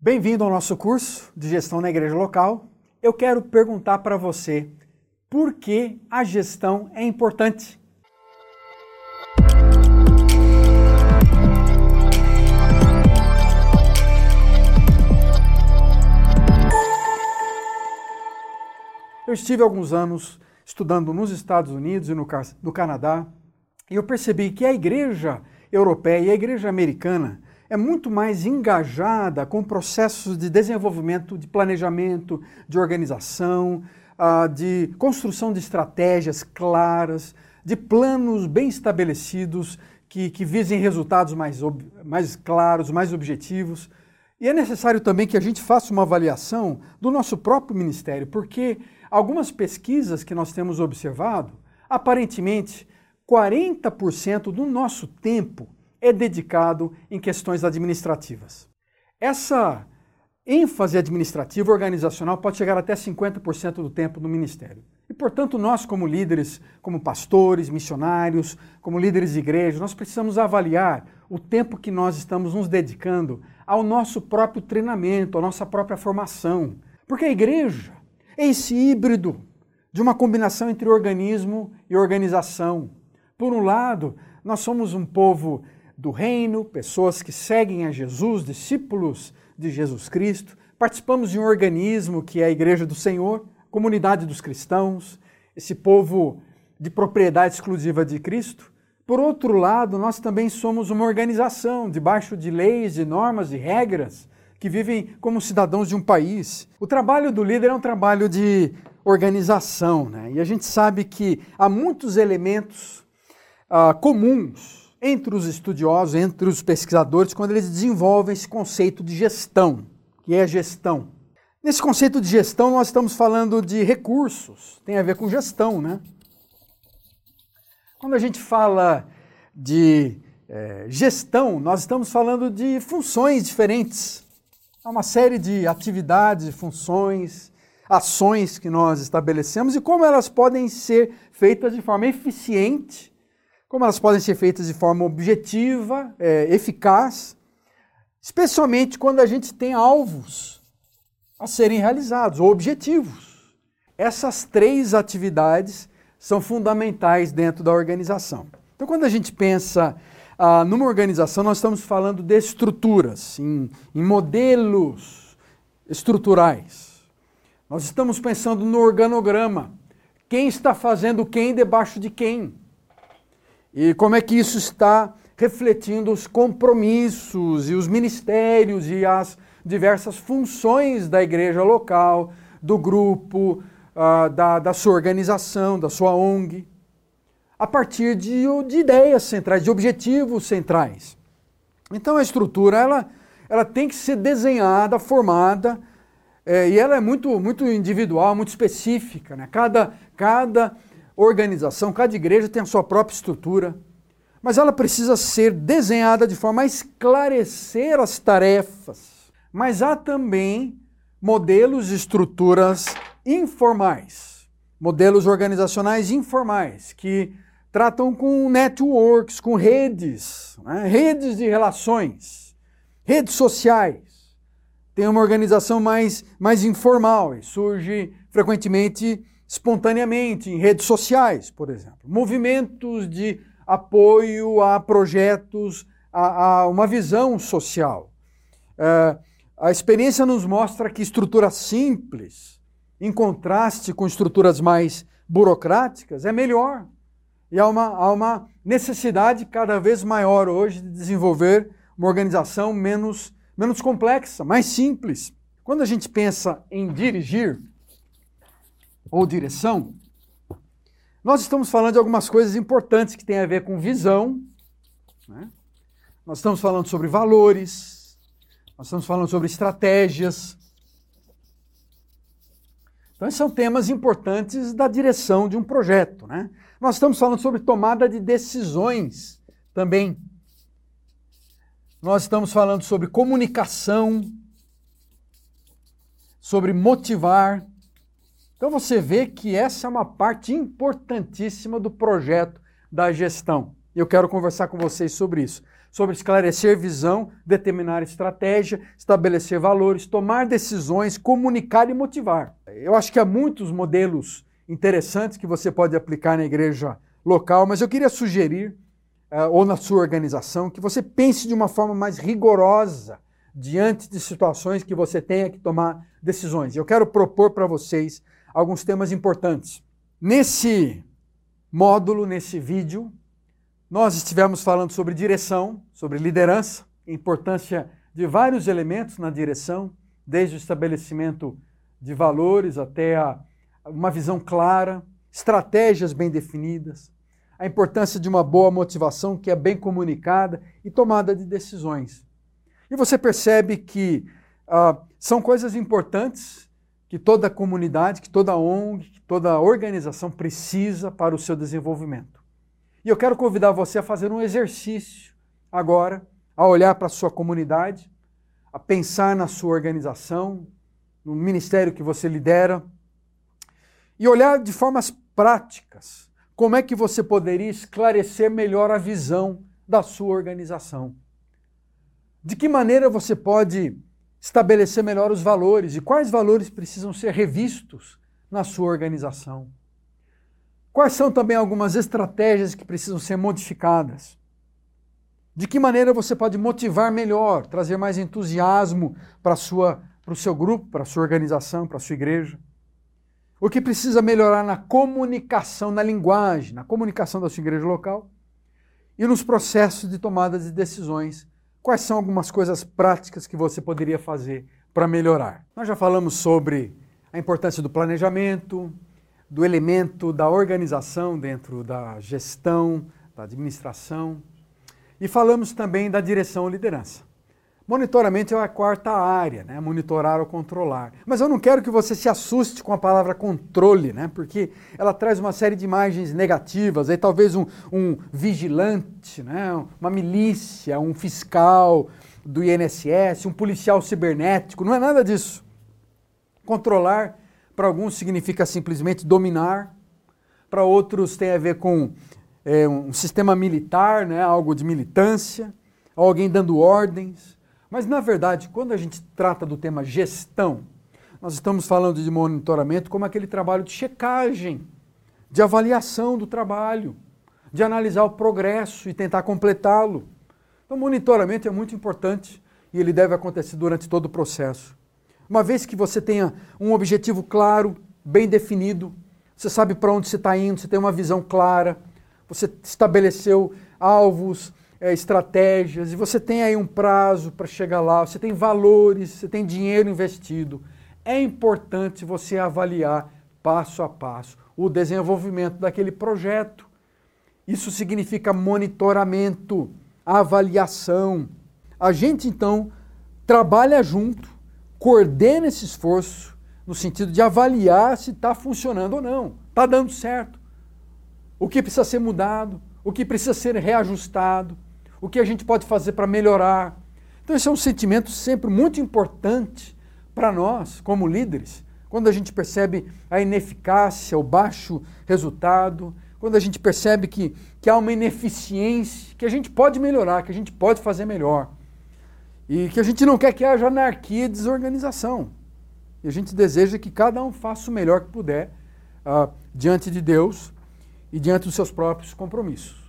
Bem-vindo ao nosso curso de gestão na igreja local. Eu quero perguntar para você por que a gestão é importante. Eu estive alguns anos estudando nos Estados Unidos e no, no Canadá e eu percebi que a igreja europeia e a igreja americana é muito mais engajada com processos de desenvolvimento, de planejamento, de organização, ah, de construção de estratégias claras, de planos bem estabelecidos que, que visem resultados mais, mais claros, mais objetivos. E é necessário também que a gente faça uma avaliação do nosso próprio ministério, porque algumas pesquisas que nós temos observado, aparentemente 40% do nosso tempo é dedicado em questões administrativas. Essa ênfase administrativa organizacional pode chegar até 50% do tempo no ministério. E, portanto, nós, como líderes, como pastores, missionários, como líderes de igreja, nós precisamos avaliar o tempo que nós estamos nos dedicando ao nosso próprio treinamento, à nossa própria formação. Porque a igreja é esse híbrido de uma combinação entre organismo e organização. Por um lado, nós somos um povo do reino, pessoas que seguem a Jesus, discípulos de Jesus Cristo. Participamos de um organismo que é a Igreja do Senhor, comunidade dos cristãos, esse povo de propriedade exclusiva de Cristo. Por outro lado, nós também somos uma organização debaixo de leis, de normas e regras que vivem como cidadãos de um país. O trabalho do líder é um trabalho de organização, né? E a gente sabe que há muitos elementos uh, comuns entre os estudiosos, entre os pesquisadores, quando eles desenvolvem esse conceito de gestão, que é gestão. Nesse conceito de gestão, nós estamos falando de recursos, tem a ver com gestão, né? Quando a gente fala de é, gestão, nós estamos falando de funções diferentes. Há uma série de atividades, funções, ações que nós estabelecemos e como elas podem ser feitas de forma eficiente como elas podem ser feitas de forma objetiva, é, eficaz, especialmente quando a gente tem alvos a serem realizados, ou objetivos. Essas três atividades são fundamentais dentro da organização. Então, quando a gente pensa ah, numa organização, nós estamos falando de estruturas, em, em modelos estruturais. Nós estamos pensando no organograma. Quem está fazendo quem debaixo de quem? E como é que isso está refletindo os compromissos e os ministérios e as diversas funções da igreja local, do grupo, uh, da, da sua organização, da sua ONG, a partir de, de ideias centrais, de objetivos centrais. Então a estrutura ela, ela tem que ser desenhada, formada, é, e ela é muito, muito individual, muito específica. Né? Cada, cada organização, cada igreja tem a sua própria estrutura, mas ela precisa ser desenhada de forma a esclarecer as tarefas. Mas há também modelos e estruturas informais, modelos organizacionais informais, que tratam com networks, com redes, né? redes de relações, redes sociais. Tem uma organização mais, mais informal e surge frequentemente espontaneamente em redes sociais, por exemplo. Movimentos de apoio a projetos, a, a uma visão social. É, a experiência nos mostra que estruturas simples, em contraste com estruturas mais burocráticas, é melhor. E há uma, há uma necessidade cada vez maior hoje de desenvolver uma organização menos, menos complexa, mais simples. Quando a gente pensa em dirigir, ou direção, nós estamos falando de algumas coisas importantes que têm a ver com visão, né? nós estamos falando sobre valores, nós estamos falando sobre estratégias. Então, esses são temas importantes da direção de um projeto. Né? Nós estamos falando sobre tomada de decisões também. Nós estamos falando sobre comunicação, sobre motivar, então você vê que essa é uma parte importantíssima do projeto da gestão. Eu quero conversar com vocês sobre isso. sobre esclarecer visão, determinar estratégia, estabelecer valores, tomar decisões, comunicar e motivar. Eu acho que há muitos modelos interessantes que você pode aplicar na igreja local, mas eu queria sugerir, uh, ou na sua organização, que você pense de uma forma mais rigorosa diante de situações que você tenha que tomar decisões. Eu quero propor para vocês alguns temas importantes. Nesse módulo, nesse vídeo, nós estivemos falando sobre direção, sobre liderança, importância de vários elementos na direção, desde o estabelecimento de valores até a, uma visão clara, estratégias bem definidas, a importância de uma boa motivação que é bem comunicada e tomada de decisões. E você percebe que ah, são coisas importantes que toda comunidade, que toda ONG, que toda organização precisa para o seu desenvolvimento. E eu quero convidar você a fazer um exercício agora, a olhar para a sua comunidade, a pensar na sua organização, no ministério que você lidera, e olhar de formas práticas como é que você poderia esclarecer melhor a visão da sua organização. De que maneira você pode estabelecer melhor os valores e quais valores precisam ser revistos na sua organização. Quais são também algumas estratégias que precisam ser modificadas? De que maneira você pode motivar melhor, trazer mais entusiasmo para, sua, para o seu grupo, para a sua organização, para a sua igreja? O que precisa melhorar na comunicação, na linguagem, na comunicação da sua igreja local e nos processos de tomada de decisões. Quais são algumas coisas práticas que você poderia fazer para melhorar? Nós já falamos sobre a importância do planejamento, do elemento da organização dentro da gestão, da administração. E falamos também da direção ou liderança. Monitoramento é a quarta área, né? monitorar ou controlar. Mas eu não quero que você se assuste com a palavra controle, né? porque ela traz uma série de imagens negativas, aí talvez um, um vigilante, né? uma milícia, um fiscal do INSS, um policial cibernético, não é nada disso. Controlar para alguns significa simplesmente dominar, para outros tem a ver com é, um sistema militar, né, algo de militância, alguém dando ordens. Mas, na verdade, quando a gente trata do tema gestão, nós estamos falando de monitoramento como aquele trabalho de checagem, de avaliação do trabalho, de analisar o progresso e tentar completá-lo. Então, monitoramento é muito importante e ele deve acontecer durante todo o processo. Uma vez que você tenha um objetivo claro, bem definido, você sabe para onde você está indo, você tem uma visão clara, você estabeleceu alvos, é, estratégias, e você tem aí um prazo para chegar lá, você tem valores, você tem dinheiro investido. É importante você avaliar passo a passo o desenvolvimento daquele projeto. Isso significa monitoramento, avaliação. A gente então trabalha junto coordena esse esforço no sentido de avaliar se está funcionando ou não, está dando certo. O que precisa ser mudado, o que precisa ser reajustado, o que a gente pode fazer para melhorar. Então, esse é um sentimento sempre muito importante para nós, como líderes, quando a gente percebe a ineficácia, o baixo resultado, quando a gente percebe que, que há uma ineficiência, que a gente pode melhorar, que a gente pode fazer melhor. E que a gente não quer que haja anarquia e desorganização. E a gente deseja que cada um faça o melhor que puder uh, diante de Deus e diante dos seus próprios compromissos.